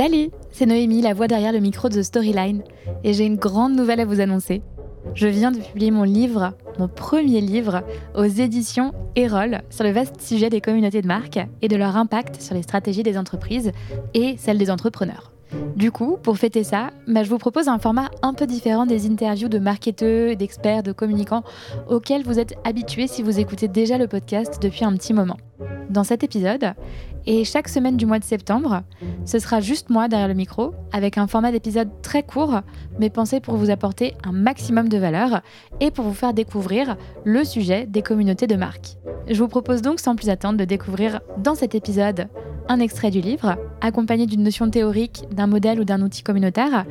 Salut, c'est Noémie, la voix derrière le micro de The Storyline, et j'ai une grande nouvelle à vous annoncer. Je viens de publier mon livre, mon premier livre, aux éditions Erol sur le vaste sujet des communautés de marque et de leur impact sur les stratégies des entreprises et celles des entrepreneurs. Du coup, pour fêter ça, bah, je vous propose un format un peu différent des interviews de marketeurs, d'experts, de communicants auxquels vous êtes habitués si vous écoutez déjà le podcast depuis un petit moment. Dans cet épisode, et chaque semaine du mois de septembre, ce sera juste moi derrière le micro, avec un format d'épisode très court, mais pensé pour vous apporter un maximum de valeur et pour vous faire découvrir le sujet des communautés de marque. Je vous propose donc sans plus attendre de découvrir dans cet épisode un extrait du livre, accompagné d'une notion théorique, d'un modèle ou d'un outil communautaire,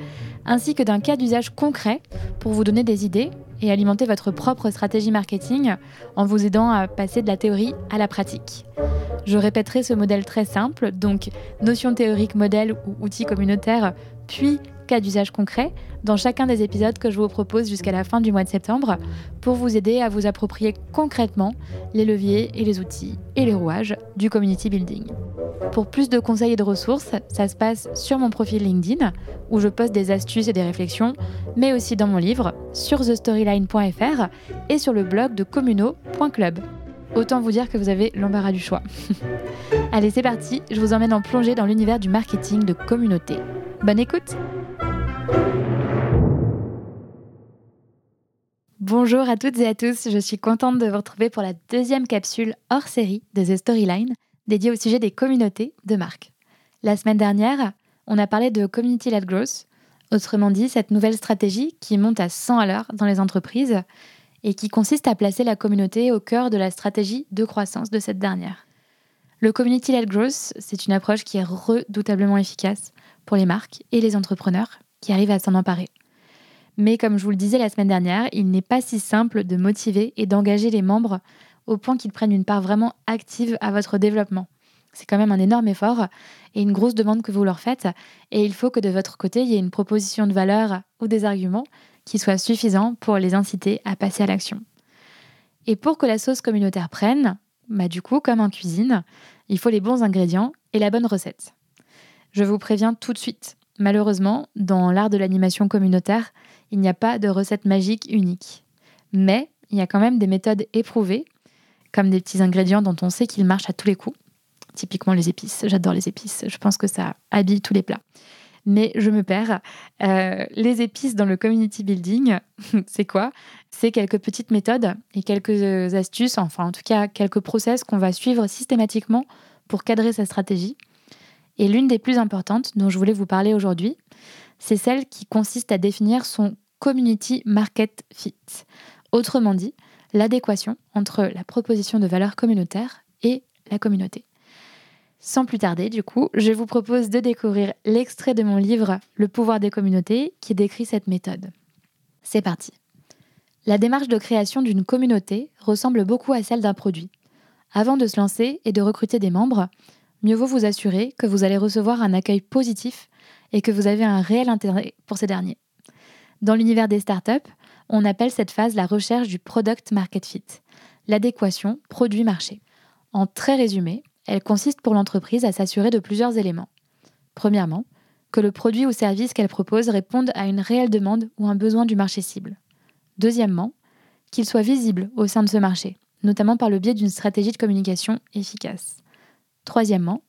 ainsi que d'un cas d'usage concret pour vous donner des idées et alimenter votre propre stratégie marketing en vous aidant à passer de la théorie à la pratique. Je répéterai ce modèle très simple, donc notion théorique, modèle ou outil communautaire, puis cas d'usage concret dans chacun des épisodes que je vous propose jusqu'à la fin du mois de septembre pour vous aider à vous approprier concrètement les leviers et les outils et les rouages du community building. Pour plus de conseils et de ressources, ça se passe sur mon profil LinkedIn où je poste des astuces et des réflexions, mais aussi dans mon livre sur thestoryline.fr et sur le blog de communo.club. Autant vous dire que vous avez l'embarras du choix. Allez, c'est parti, je vous emmène en plongée dans l'univers du marketing de communauté. Bonne écoute Bonjour à toutes et à tous, je suis contente de vous retrouver pour la deuxième capsule hors série de The Storyline dédiée au sujet des communautés de marque. La semaine dernière, on a parlé de Community-led Growth, autrement dit cette nouvelle stratégie qui monte à 100 à l'heure dans les entreprises et qui consiste à placer la communauté au cœur de la stratégie de croissance de cette dernière. Le Community-led Growth, c'est une approche qui est redoutablement efficace pour les marques et les entrepreneurs qui arrivent à s'en emparer. Mais comme je vous le disais la semaine dernière, il n'est pas si simple de motiver et d'engager les membres au point qu'ils prennent une part vraiment active à votre développement. C'est quand même un énorme effort et une grosse demande que vous leur faites, et il faut que de votre côté, il y ait une proposition de valeur ou des arguments qui soient suffisants pour les inciter à passer à l'action. Et pour que la sauce communautaire prenne, bah du coup, comme en cuisine, il faut les bons ingrédients et la bonne recette. Je vous préviens tout de suite, malheureusement, dans l'art de l'animation communautaire, il n'y a pas de recette magique unique. Mais il y a quand même des méthodes éprouvées, comme des petits ingrédients dont on sait qu'ils marchent à tous les coups. Typiquement les épices, j'adore les épices, je pense que ça habille tous les plats mais je me perds. Euh, les épices dans le community building, c'est quoi? C'est quelques petites méthodes et quelques astuces, enfin en tout cas quelques process qu'on va suivre systématiquement pour cadrer sa stratégie. Et l'une des plus importantes dont je voulais vous parler aujourd'hui, c'est celle qui consiste à définir son community market fit. Autrement dit, l'adéquation entre la proposition de valeur communautaire et la communauté. Sans plus tarder, du coup, je vous propose de découvrir l'extrait de mon livre Le pouvoir des communautés qui décrit cette méthode. C'est parti. La démarche de création d'une communauté ressemble beaucoup à celle d'un produit. Avant de se lancer et de recruter des membres, mieux vaut vous assurer que vous allez recevoir un accueil positif et que vous avez un réel intérêt pour ces derniers. Dans l'univers des startups, on appelle cette phase la recherche du product market fit, l'adéquation produit-marché. En très résumé, elle consiste pour l'entreprise à s'assurer de plusieurs éléments. Premièrement, que le produit ou service qu'elle propose réponde à une réelle demande ou un besoin du marché cible. Deuxièmement, qu'il soit visible au sein de ce marché, notamment par le biais d'une stratégie de communication efficace. Troisièmement,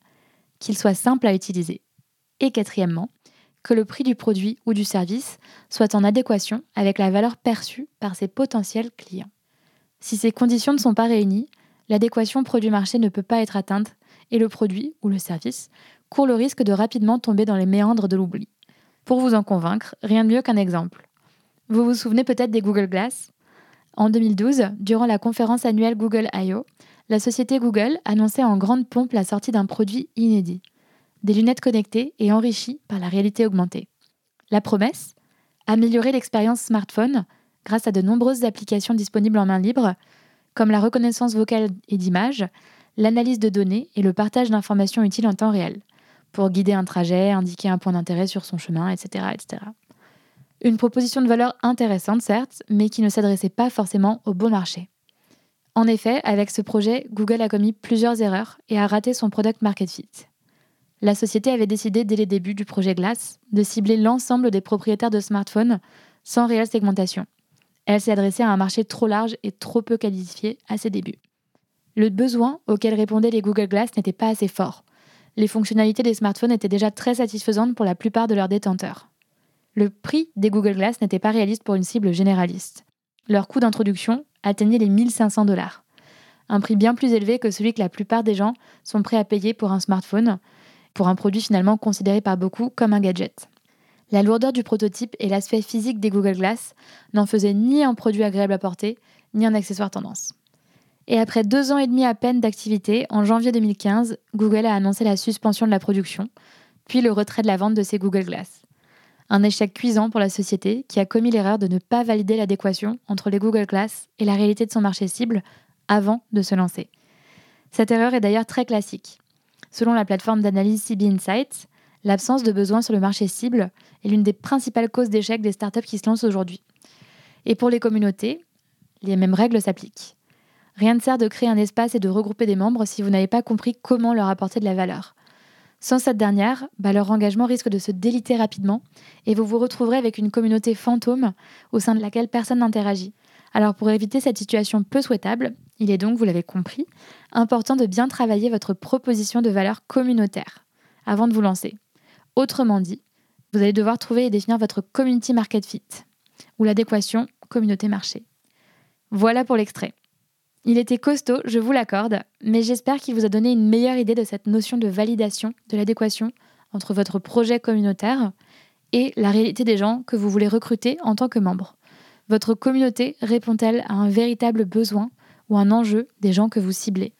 qu'il soit simple à utiliser. Et quatrièmement, que le prix du produit ou du service soit en adéquation avec la valeur perçue par ses potentiels clients. Si ces conditions ne sont pas réunies, l'adéquation produit-marché ne peut pas être atteinte et le produit ou le service court le risque de rapidement tomber dans les méandres de l'oubli. Pour vous en convaincre, rien de mieux qu'un exemple. Vous vous souvenez peut-être des Google Glass? En 2012, durant la conférence annuelle Google I.O., la société Google annonçait en grande pompe la sortie d'un produit inédit des lunettes connectées et enrichies par la réalité augmentée. La promesse? Améliorer l'expérience smartphone grâce à de nombreuses applications disponibles en main libre comme la reconnaissance vocale et d'image, l'analyse de données et le partage d'informations utiles en temps réel, pour guider un trajet, indiquer un point d'intérêt sur son chemin, etc., etc. Une proposition de valeur intéressante, certes, mais qui ne s'adressait pas forcément au bon marché. En effet, avec ce projet, Google a commis plusieurs erreurs et a raté son product market fit. La société avait décidé dès les débuts du projet Glass de cibler l'ensemble des propriétaires de smartphones sans réelle segmentation. Elle s'est adressée à un marché trop large et trop peu qualifié à ses débuts. Le besoin auquel répondaient les Google Glass n'était pas assez fort. Les fonctionnalités des smartphones étaient déjà très satisfaisantes pour la plupart de leurs détenteurs. Le prix des Google Glass n'était pas réaliste pour une cible généraliste. Leur coût d'introduction atteignait les 1500 dollars. Un prix bien plus élevé que celui que la plupart des gens sont prêts à payer pour un smartphone, pour un produit finalement considéré par beaucoup comme un gadget. La lourdeur du prototype et l'aspect physique des Google Glass n'en faisaient ni un produit agréable à porter, ni un accessoire tendance. Et après deux ans et demi à peine d'activité, en janvier 2015, Google a annoncé la suspension de la production, puis le retrait de la vente de ses Google Glass. Un échec cuisant pour la société qui a commis l'erreur de ne pas valider l'adéquation entre les Google Glass et la réalité de son marché cible avant de se lancer. Cette erreur est d'ailleurs très classique. Selon la plateforme d'analyse CB Insights, l'absence de besoin sur le marché cible est l'une des principales causes d'échec des startups qui se lancent aujourd'hui. Et pour les communautés, les mêmes règles s'appliquent. Rien ne sert de créer un espace et de regrouper des membres si vous n'avez pas compris comment leur apporter de la valeur. Sans cette dernière, bah, leur engagement risque de se déliter rapidement et vous vous retrouverez avec une communauté fantôme au sein de laquelle personne n'interagit. Alors pour éviter cette situation peu souhaitable, il est donc, vous l'avez compris, important de bien travailler votre proposition de valeur communautaire avant de vous lancer. Autrement dit, vous allez devoir trouver et définir votre community market fit ou l'adéquation communauté-marché. Voilà pour l'extrait. Il était costaud, je vous l'accorde, mais j'espère qu'il vous a donné une meilleure idée de cette notion de validation, de l'adéquation entre votre projet communautaire et la réalité des gens que vous voulez recruter en tant que membre. Votre communauté répond-elle à un véritable besoin ou un enjeu des gens que vous ciblez?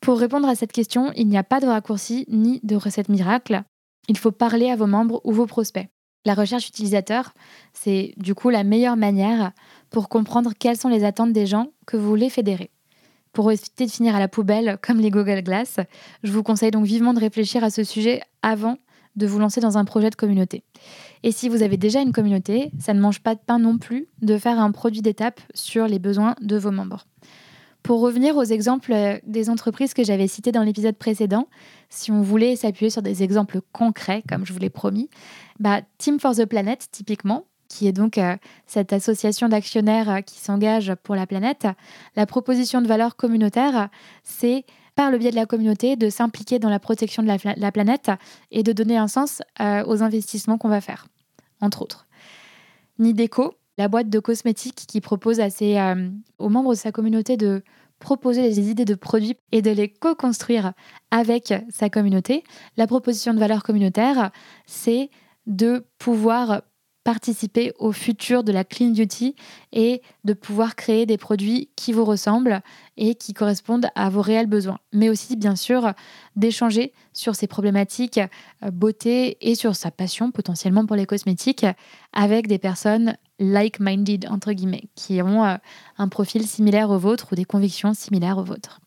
Pour répondre à cette question, il n'y a pas de raccourci ni de recette miracle. Il faut parler à vos membres ou vos prospects. La recherche utilisateur, c'est du coup la meilleure manière pour comprendre quelles sont les attentes des gens que vous voulez fédérer. Pour éviter de finir à la poubelle comme les Google Glass, je vous conseille donc vivement de réfléchir à ce sujet avant de vous lancer dans un projet de communauté. Et si vous avez déjà une communauté, ça ne mange pas de pain non plus de faire un produit d'étape sur les besoins de vos membres. Pour revenir aux exemples des entreprises que j'avais citées dans l'épisode précédent, si on voulait s'appuyer sur des exemples concrets, comme je vous l'ai promis, bah, Team for the Planet, typiquement, qui est donc euh, cette association d'actionnaires euh, qui s'engage pour la planète, la proposition de valeur communautaire, c'est par le biais de la communauté de s'impliquer dans la protection de la, planète et de donner un sens euh, aux investissements qu'on va faire, entre autres. Nideco, la boîte de cosmétiques qui propose à ses, aux membres de sa communauté de proposer des idées de produits et de les co-construire avec sa communauté. La proposition de valeur communautaire, c'est de pouvoir participer au futur de la clean beauty et de pouvoir créer des produits qui vous ressemblent et qui correspondent à vos réels besoins. Mais aussi, bien sûr, d'échanger sur ces problématiques euh, beauté et sur sa passion potentiellement pour les cosmétiques avec des personnes like-minded, entre guillemets, qui ont euh, un profil similaire au vôtre ou des convictions similaires aux vôtres.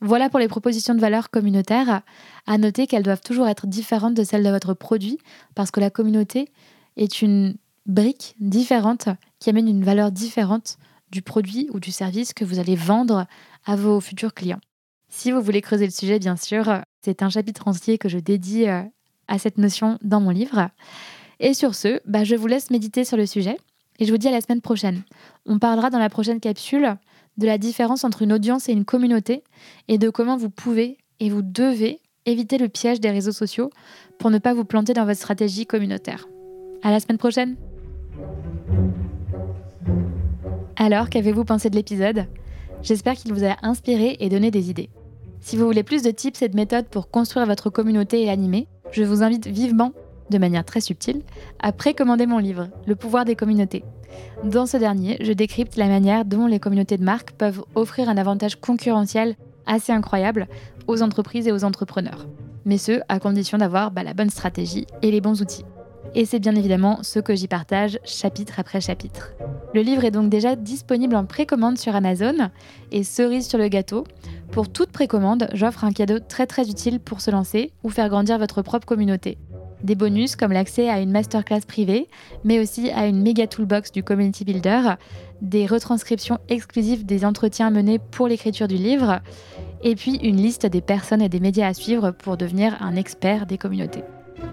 Voilà pour les propositions de valeur communautaire. À noter qu'elles doivent toujours être différentes de celles de votre produit parce que la communauté est une brique différente qui amène une valeur différente du produit ou du service que vous allez vendre à vos futurs clients. Si vous voulez creuser le sujet, bien sûr, c'est un chapitre entier que je dédie euh, à cette notion dans mon livre. Et sur ce, bah, je vous laisse méditer sur le sujet et je vous dis à la semaine prochaine. On parlera dans la prochaine capsule de la différence entre une audience et une communauté et de comment vous pouvez et vous devez éviter le piège des réseaux sociaux pour ne pas vous planter dans votre stratégie communautaire. À la semaine prochaine. Alors, qu'avez-vous pensé de l'épisode? J'espère qu'il vous a inspiré et donné des idées. Si vous voulez plus de tips et de méthodes pour construire votre communauté et l'animer, je vous invite vivement, de manière très subtile, à précommander mon livre, Le pouvoir des communautés. Dans ce dernier, je décrypte la manière dont les communautés de marque peuvent offrir un avantage concurrentiel assez incroyable aux entreprises et aux entrepreneurs. Mais ce, à condition d'avoir bah, la bonne stratégie et les bons outils. Et c'est bien évidemment ce que j'y partage chapitre après chapitre. Le livre est donc déjà disponible en précommande sur Amazon et cerise sur le gâteau. Pour toute précommande, j'offre un cadeau très très utile pour se lancer ou faire grandir votre propre communauté. Des bonus comme l'accès à une masterclass privée, mais aussi à une méga toolbox du Community Builder, des retranscriptions exclusives des entretiens menés pour l'écriture du livre et puis une liste des personnes et des médias à suivre pour devenir un expert des communautés.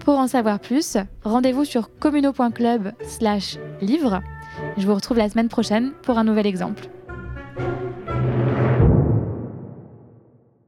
Pour en savoir plus, rendez-vous sur communo.club/livre. Je vous retrouve la semaine prochaine pour un nouvel exemple.